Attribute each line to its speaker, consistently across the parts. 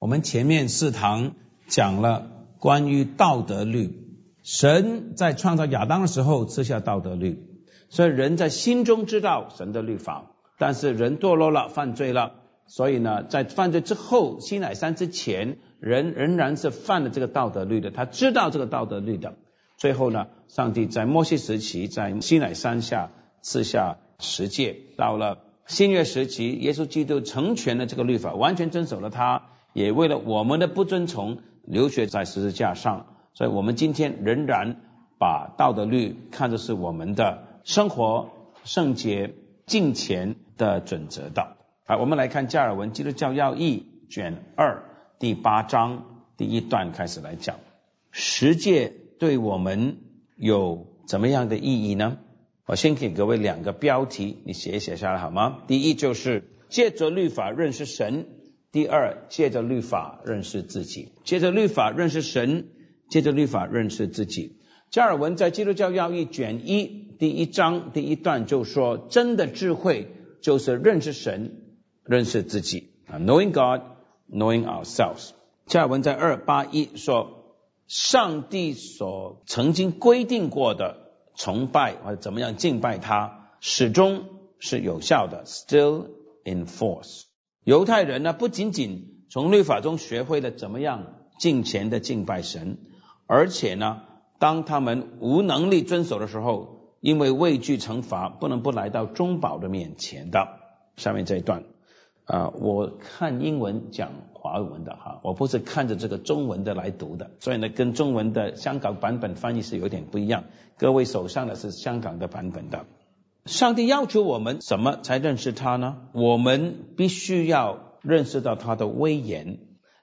Speaker 1: 我们前面四堂讲了关于道德律，神在创造亚当的时候赐下道德律，所以人在心中知道神的律法，但是人堕落了，犯罪了，所以呢，在犯罪之后，西乃山之前，人仍然是犯了这个道德律的，他知道这个道德律的。最后呢，上帝在摩西时期在西乃山下赐下十诫，到了新约时期，耶稣基督成全了这个律法，完全遵守了他。也为了我们的不遵从，流血在十字架上，所以我们今天仍然把道德律看作是我们的生活圣洁敬虔的准则的。好，我们来看加尔文《基督教要义》卷二第八章第一段开始来讲，十诫对我们有怎么样的意义呢？我先给各位两个标题，你写一写下来好吗？第一就是借着律法认识神。第二，借着律法认识自己，借着律法认识神，借着律法认识自己。加尔文在《基督教要义》卷一第一章第一段就说：“真的智慧就是认识神，认识自己啊，knowing God, knowing ourselves。”加尔文在二八一说：“上帝所曾经规定过的崇拜或者怎么样敬拜他，始终是有效的，still in force。”犹太人呢，不仅仅从律法中学会了怎么样敬虔的敬拜神，而且呢，当他们无能力遵守的时候，因为畏惧惩罚，不能不来到中保的面前的。下面这一段啊，我看英文讲华文的哈，我不是看着这个中文的来读的，所以呢，跟中文的香港版本翻译是有点不一样。各位手上的是香港的版本的。上帝要求我们怎么才认识他呢？我们必须要认识到他的威严，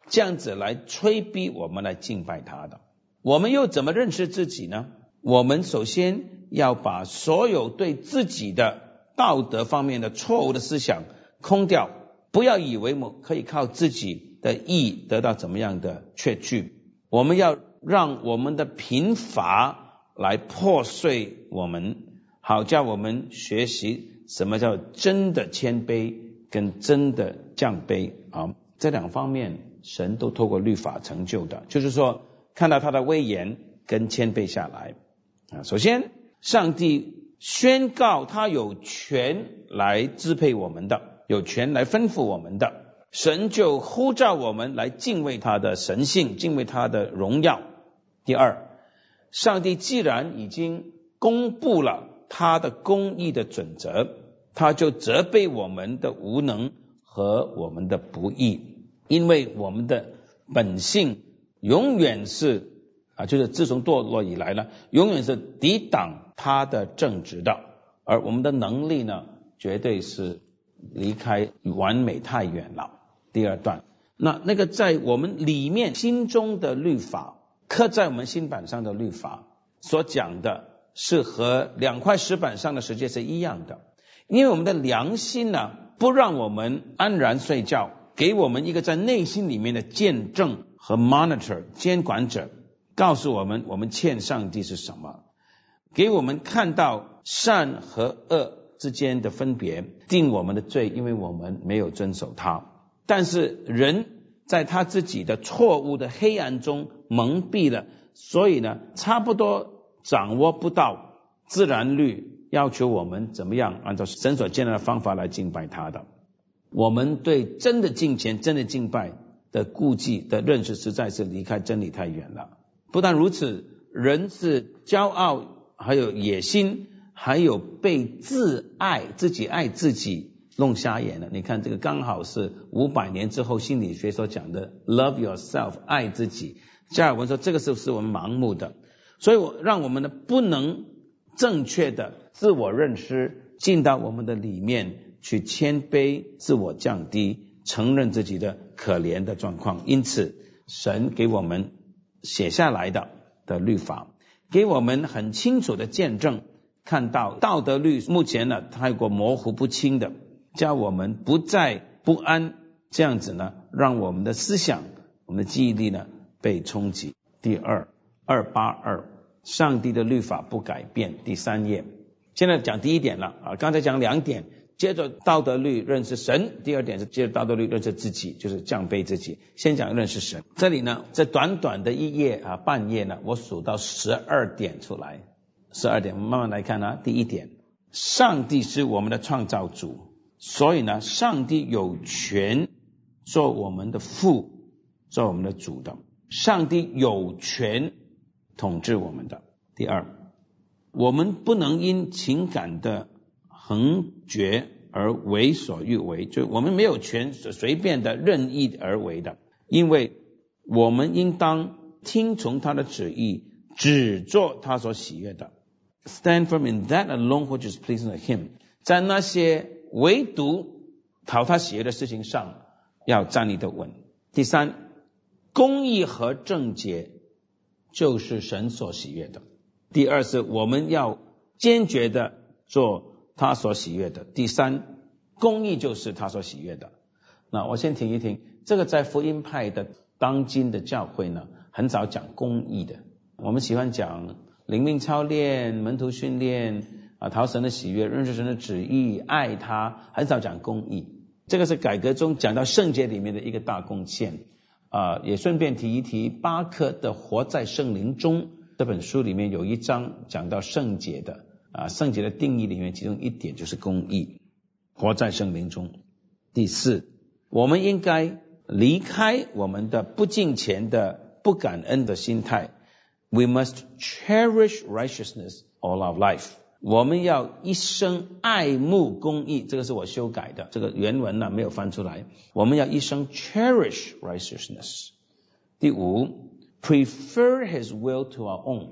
Speaker 1: 这样子来催逼我们来敬拜他的。我们又怎么认识自己呢？我们首先要把所有对自己的道德方面的错误的思想空掉，不要以为我可以靠自己的义得到怎么样的确据。我们要让我们的贫乏来破碎我们。好，叫我们学习什么叫真的谦卑跟真的降卑啊，这两方面神都透过律法成就的，就是说看到他的威严跟谦卑下来啊。首先，上帝宣告他有权来支配我们的，有权来吩咐我们的，神就呼召我们来敬畏他的神性，敬畏他的荣耀。第二，上帝既然已经公布了。他的公义的准则，他就责备我们的无能和我们的不义，因为我们的本性永远是啊，就是自从堕落以来呢，永远是抵挡他的正直的，而我们的能力呢，绝对是离开完美太远了。第二段，那那个在我们里面心中的律法，刻在我们心板上的律法所讲的。是和两块石板上的世界是一样的，因为我们的良心呢，不让我们安然睡觉，给我们一个在内心里面的见证和 monitor 监管者，告诉我们我们欠上帝是什么，给我们看到善和恶之间的分别，定我们的罪，因为我们没有遵守它。但是人在他自己的错误的黑暗中蒙蔽了，所以呢，差不多。掌握不到自然律，要求我们怎么样按照神所建立的方法来敬拜他的？我们对真的敬虔、真的敬拜的顾忌的认识，实在是离开真理太远了。不但如此，人是骄傲，还有野心，还有被自爱、自己爱自己弄瞎眼了。你看，这个刚好是五百年之后心理学所讲的 “love yourself”，爱自己。加尔文说，这个是不是我们盲目的？所以，我让我们的不能正确的自我认识进到我们的里面去，谦卑、自我降低，承认自己的可怜的状况。因此，神给我们写下来的的律法，给我们很清楚的见证，看到道德律目前呢太过模糊不清的，叫我们不再不安，这样子呢，让我们的思想、我们的记忆力呢被冲击。第二。二八二，上帝的律法不改变。第三页，现在讲第一点了啊，刚才讲两点，接着道德律认识神，第二点是接着道德律认识自己，就是降卑自己。先讲认识神。这里呢，在短短的一页啊，半页呢，我数到十二点出来，十二点，我们慢慢来看啊。第一点，上帝是我们的创造主，所以呢，上帝有权做我们的父，做我们的主的。上帝有权统治我们的。第二，我们不能因情感的。横绝而为所欲为，就我们没有权随便的任意而为的，因为我们应当听从他的旨意，只做他所喜悦的。Stand firm in that alone which is pleasing to him，在那些唯独讨他喜悦的事情上要站立的稳。第三，公义和正洁就是神所喜悦的。第二是我们要坚决的做。他所喜悦的第三公义就是他所喜悦的。那我先停一停，这个在福音派的当今的教会呢，很少讲公义的。我们喜欢讲灵命操练、门徒训练啊，讨神的喜悦、认识神的旨意、爱他，很少讲公义。这个是改革中讲到圣洁里面的一个大贡献啊。也顺便提一提，巴克的《活在圣灵中》这本书里面有一章讲到圣洁的。啊，圣洁的定义里面，其中一点就是公义，活在圣灵中。第四，我们应该离开我们的不敬虔的、不感恩的心态。We must cherish righteousness all our life。我们要一生爱慕公义，这个是我修改的，这个原文呢没有翻出来。我们要一生 cherish righteousness。第五，prefer His will to our own。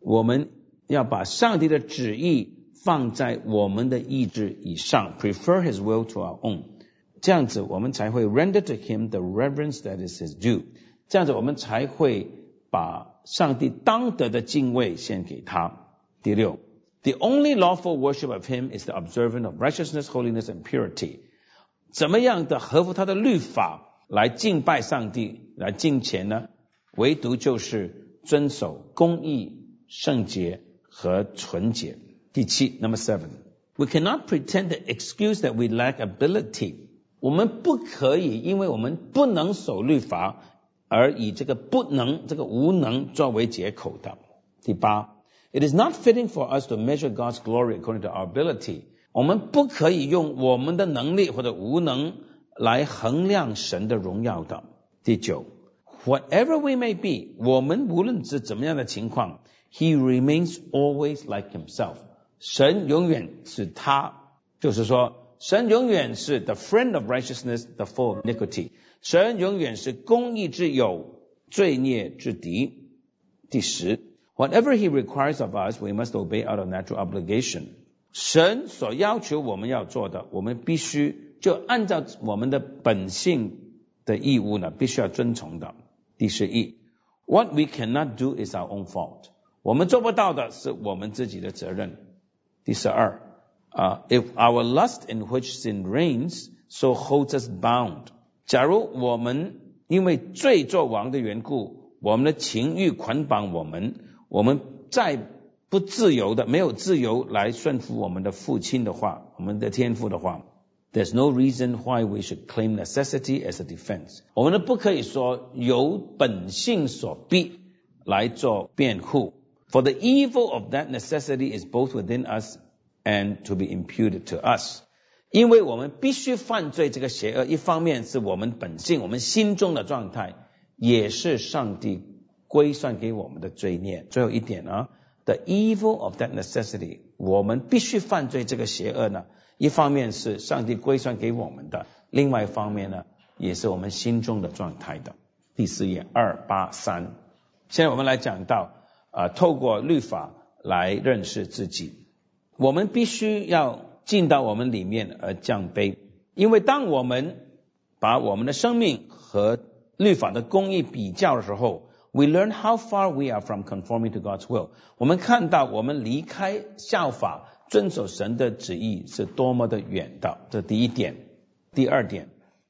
Speaker 1: 我们。要把上帝的旨意放在我们的意志以上，prefer His will to our own，这样子我们才会 render to Him the reverence that is His due，这样子我们才会把上帝当得的敬畏献给他。第六 ，the only lawful worship of Him is the observance of righteousness, holiness and purity。怎么样的合乎他的律法来敬拜上帝，来敬虔呢？唯独就是遵守公义、圣洁。和纯洁。第七，Number seven，we cannot pretend the excuse that we lack ability。我们不可以因为我们不能守律法，而以这个不能、这个无能作为借口的。第八 ，it is not fitting for us to measure God's glory according to our ability。我们不可以用我们的能力或者无能来衡量神的荣耀的。第九，whatever we may be，我们无论是怎么样的情况。He remains always like himself。神永远是他，就是说，神永远是 the friend of righteousness，the foe of iniquity。神永远是公义之友，罪孽之敌。第十 ，Whatever He requires of us, we must obey out of natural obligation。神所要求我们要做的，我们必须就按照我们的本性的义务呢，必须要遵从的。第十一，What we cannot do is our own fault。我们做不到的是我们自己的责任。第十二啊，If our lust in which sin reigns, so holds us bound。假如我们因为罪作王的缘故，我们的情欲捆绑我们， 我们再不自由的，没有自由来顺服我们的父亲的话，我们的天赋的话，There's no reason why we should claim necessity as a defense。我们呢不可以说由本性所逼来做辩护。For the evil of that necessity is both within us and to be imputed to us。因为我们必须犯罪，这个邪恶一方面是我们本性、我们心中的状态，也是上帝 归算给我们的罪孽。最后一点啊，the evil of that necessity，我们必须犯罪这个邪恶呢，一方面是上帝归算给我们的，另外一方面呢，也是我们心中的状态的。第四页二八三，现在我们来讲到。啊，透过律法来认识自己，我们必须要进到我们里面而降卑，因为当我们把我们的生命和律法的公义比较的时候 ，we learn how far we are from conforming to God's will。我们看到我们离开效法、遵守神的旨意是多么的远的。这第一点。第二点，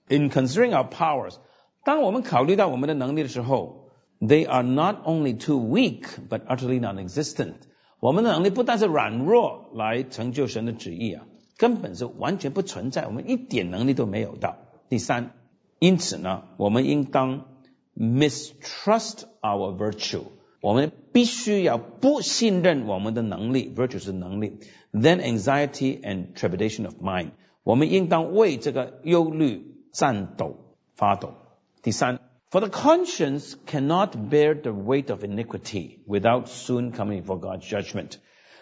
Speaker 1: in considering our powers，当我们考虑到我们的能力的时候。They are not only too weak, but utterly non-existent. 我们的能力不但是软弱来成就神的旨意啊， 根本是完全不存在，我们一点能力都没有的。第三，因此呢，我们应当 mistrust our virtue，我们必须要不信任我们的能力，virtue 是能力。Then anxiety and trepidation of mind，我们应当为这个忧虑颤抖发抖。第三，For the conscience cannot bear the weight of iniquity without soon coming for God's judgment。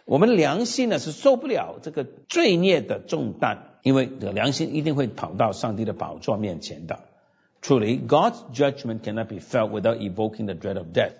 Speaker 1: 我们良心呢是受不了这个罪孽的重担，因为这良心一定会跑到上帝的宝座面前的。 Truly, God's judgment cannot be felt without evoking the dread of death。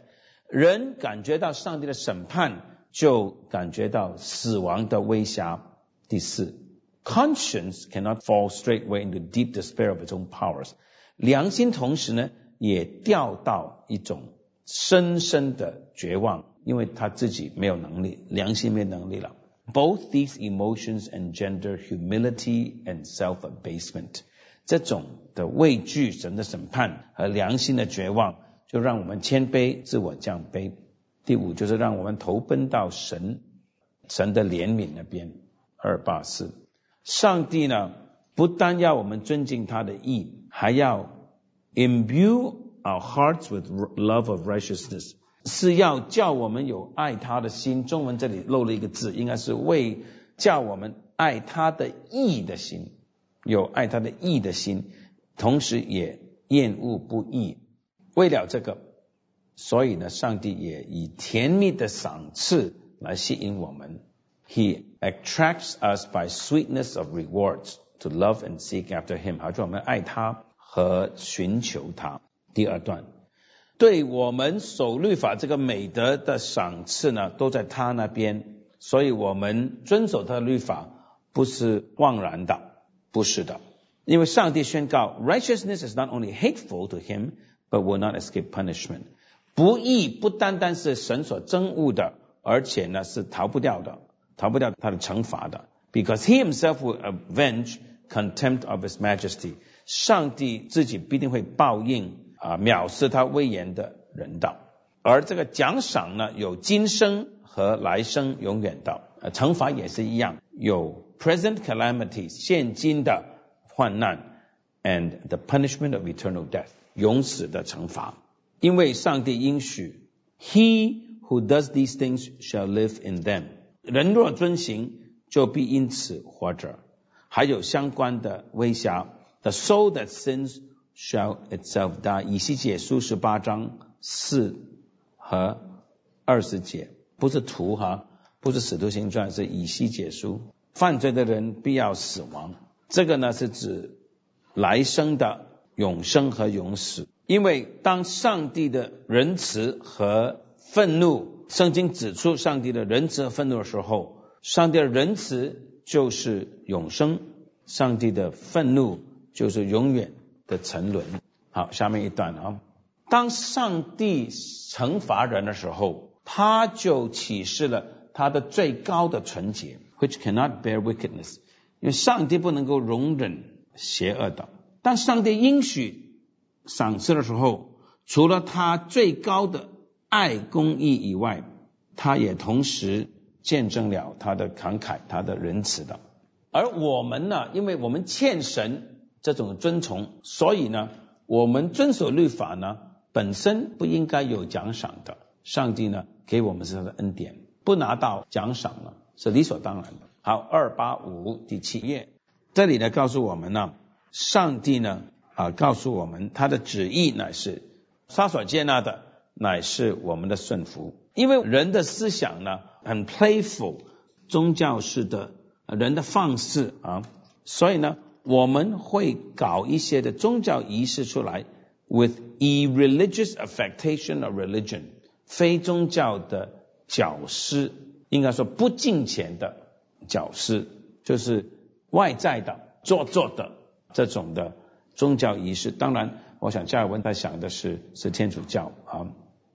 Speaker 1: 人感觉到上帝的审判，就感觉到死亡的威胁。第四，conscience cannot fall straightway into deep despair of its own powers。良心同时呢，也掉到一种深深的绝望。因为他自己没有能力，良心没能力了。Both these emotions engender humility and self-abasement。这种 的畏惧神的审判和良心的绝望，就让我们谦卑，自我降卑。第五就是让我们投奔到神，神的怜悯那边。二八四，上帝呢，不但要我们尊敬他的意，还要 imbue our hearts with love of righteousness。是要叫我们有爱他的心。中文这里漏了一个字，应该是为叫我们爱他的意的心，有爱他的意的心，同时也厌恶不义。为了这个，所以呢，上帝也以甜蜜的赏赐来吸引我们。He attracts us by sweetness of rewards to love and seek after Him，好叫我们爱他和寻求他。第二段。对我们守律法这个美德的赏赐呢，都在他那边，所以我们遵守他的律法不是枉然的，不是的，因为上帝宣告，righteousness is not only hateful to him, but will not escape punishment。不义不单单是神所憎恶的，而且呢是逃不掉的，逃不掉他的惩罚的，because he himself will avenge contempt of his majesty。上帝自己必定会报应。啊，藐视他威严的人道，而这个奖赏呢，有今生和来生永远的，呃，惩罚也是一样，有 present calamity 现今的患难，and the punishment of eternal death 永死的惩罚，因为上帝应许，He who does these things shall live in them，人若遵行，就必因此活着，还有相关的微瑕，the soul that sins。shall itself die。以西结书十八章四和二十节，不是图哈，不是使徒行传，是以西结书。犯罪的人必要死亡， 这个呢是指来生的永生和永死。因为当上帝的仁慈和愤怒，圣经指出上帝的仁慈和愤怒的时候，上帝的仁慈就是永生，上帝的愤怒就是永远。的沉沦。好，下面一段啊，当上帝惩罚人的时候，他就启示了他的最高的纯洁，which cannot bear wickedness，因为上帝不能够容忍邪恶的。但上帝应许赏赐的时候，除了他最高的爱公义以外，他也同时见证了他的慷慨、他的仁慈的。而我们呢，因为我们欠神。这种尊崇，所以呢，我们遵守律法呢，本身不应该有奖赏的。上帝呢，给我们是他的恩典，不拿到奖赏呢，是理所当然的。好，二八五第七页，这里呢，告诉我们呢，上帝呢，啊，告诉我们他的旨意乃是他所接纳的，乃是我们的顺服。因为人的思想呢，很 playful，宗教式的人的放肆啊，所以呢。我们会搞一些的宗教仪式出来，with irreligious affectation of religion，非宗教的教师，应该说不敬虔的教师，就是外在的做作的这种的宗教仪式。当然，我想加尔文他想的是是天主教啊，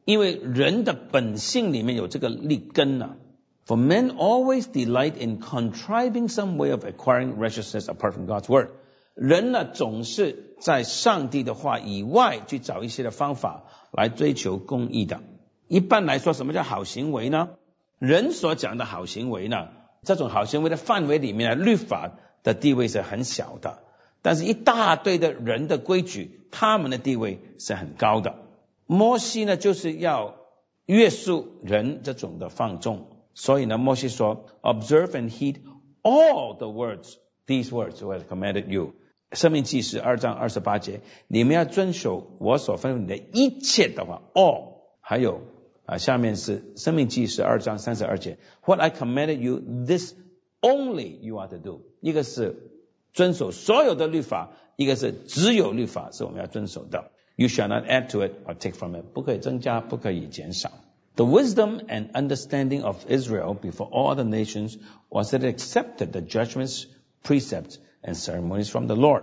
Speaker 1: 因为人的本性里面有这个立根呢。For men always delight in contriving some way of acquiring righteousness apart from God's word。人呢，总是在上帝的话以外去找一些的方法来追求公义的。一般来说，什么叫好行为呢？人所讲的好行为呢，这种好行为的范围里面，律法的地位是很小的。但是，一大堆的人的规矩，他们的地位是很高的。摩西呢，就是要约束人这种的放纵。所以呢，摩西说：“Observe and heed all the words; these words were commanded you。”生命记是二章二十八节，你们要遵守我所吩咐你的一切的话。all 还有啊，下面是生命记是二章三十二节：“What I commanded you, this only you are to do。”一个是。遵守所有的律法，一个是只有律法是我们要遵守的。You shall not add to it or take from it，不可以增加，不可以减少。The wisdom and understanding of Israel before all the nations was that it accepted the judgments, precepts, and ceremonies from the Lord。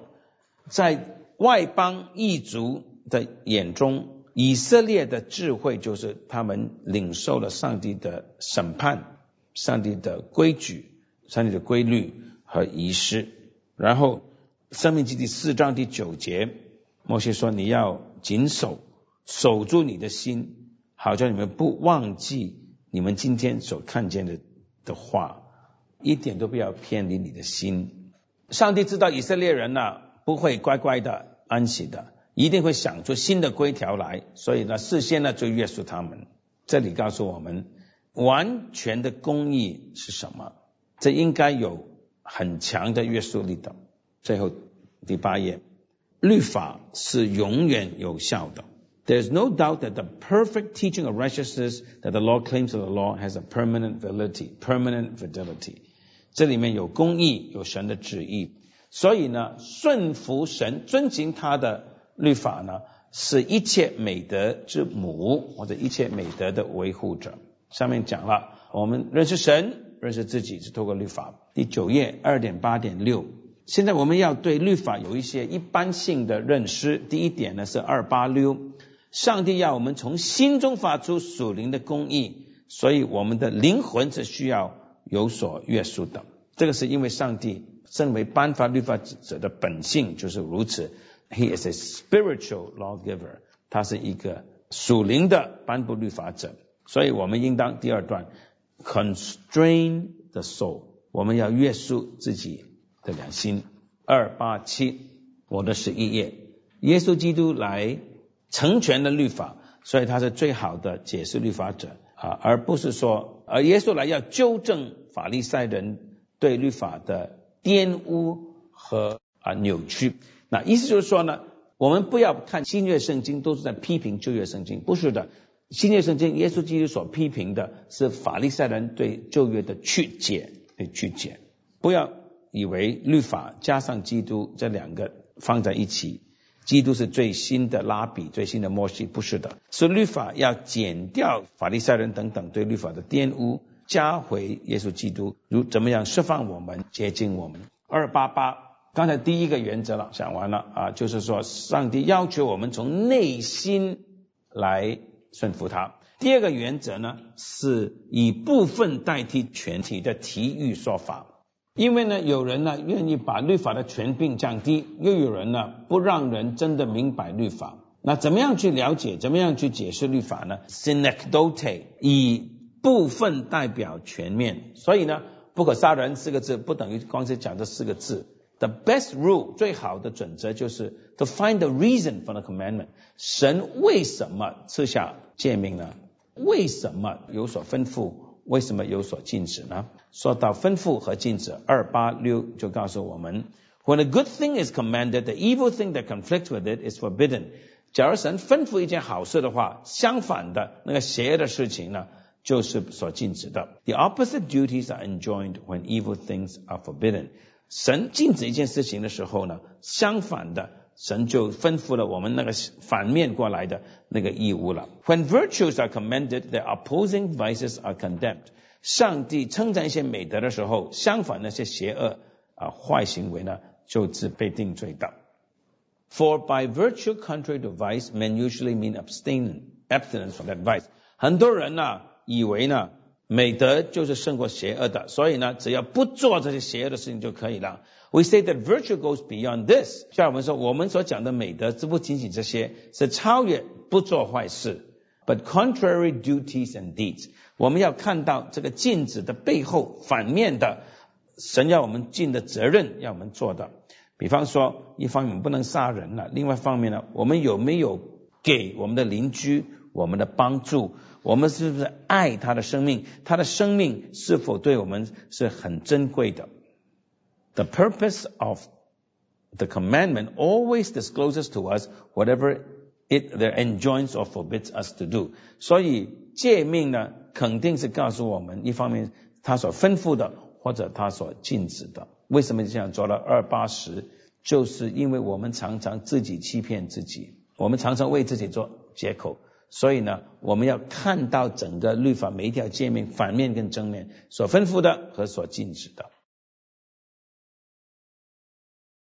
Speaker 1: 在外邦异族的眼中， 以色列的智慧就是他们领受了上帝的审判、上帝的规矩、上帝的规律和仪式。然后，《生命记》第四章第九节，摩西说：“你要谨守，守住你的心，好叫你们不忘记你们今天所看见的的话，一点都不要偏离你的心。”上帝知道以色列人呢不会乖乖的安息的，一定会想出新的规条来，所以呢事先呢就约束他们。这里告诉我们，完全的公义是什么？这应该有。很强的约束力的。最后第八页，律法是永远有效的。There's no doubt that the perfect teaching of righteousness that the law claims of the law has a permanent validity, permanent fidelity。这里面有公义，有神的旨意，所以呢，顺服神，遵循他的律法呢，是一切美德之母，或者一切美德的维护者。上面讲了，我们认识神。认识自己是透过律法。第九页二点八点六，现在我们要对律法有一些一般性的认识。第一点呢是二八六，上帝要我们从心中发出属灵的公义，所以我们的灵魂是需要有所约束的。这个是因为上帝身为颁发律法者的本性就是如此。He is a spiritual lawgiver，他是一个属灵的颁布律法者，所以我们应当第二段。Constrain the soul，我们要约束自己的良心。二八七，我的十一页，耶稣基督来成全了律法，所以他是最好的解释律法者啊，而不是说，而耶稣来要纠正法利赛人对律法的玷污和啊扭曲。那意思就是说呢，我们不要看新约圣经都是在批评旧约圣经，不是的。新约圣经，耶稣基督所批评的是法利赛人对旧约的曲解，对曲解。不要以为律法加上基督这两个放在一起，基督是最新的拉比，最新的摩西，不是的。是律法要减掉法利赛人等等对律法的玷污，加回耶稣基督，如怎么样释放我们，接近我们。二八八，刚才第一个原则了，讲完了啊，就是说上帝要求我们从内心来。顺服他。第二个原则呢，是以部分代替全体的体育说法。因为呢，有人呢愿意把律法的权柄降低，又有人呢不让人真的明白律法。那怎么样去了解？怎么样去解释律法呢？Synecdoche，以部分代表全面。所以呢，不可杀人四个字不等于光是讲这四个字。The best rule 最好的准则就是 to find the reason for the commandment。神为什么赐下诫命呢？为什么有所吩咐？为什么有所禁止呢？说到吩咐和禁止，二八六就告诉我们：When a good thing is commanded, the evil thing that conflicts with it is forbidden。假如神吩咐一件好事的话，相反的那个邪恶的事情呢，就是所禁止的。The opposite duties are enjoined when evil things are forbidden。 神禁止一件事情的时候呢，相反的，神就吩咐了我们那个反面过来的那个义务了。When virtues are commended, the opposing vices are condemned。上帝称赞一些美德的时候，相反那些邪恶啊坏行为呢，就是被定罪的。For by virtue contrary to vice, men usually mean abstain abstinence from that vice。很多人呢，以为呢。美德就是胜过邪恶的，所以呢，只要不做这些邪恶的事情就可以了。We say that virtue goes beyond this。像我们说，我们所讲的美德，这不仅仅这些，是超越不做坏事，but contrary duties and deeds。我们要看到这个禁止的背后反面的神要我们尽的责任，要我们做的。比方说，一方面不能杀人了，另外一方面呢，我们有没有给我们的邻居我们的帮助？我们是不是爱他的生命？他的生命是否对我们是很珍贵的？The purpose of the commandment always discloses to us whatever it there enjoins or forbids us to do。所以诫命呢，肯定是告诉我们，一方面他所吩咐的，或者他所禁止的。为什么这样做了二八十？就是因为我们常常自己欺骗自己，我们常常为自己做借口，所以呢，我们要看到整个律法每一条界面反面跟正面所吩咐的和所禁止的。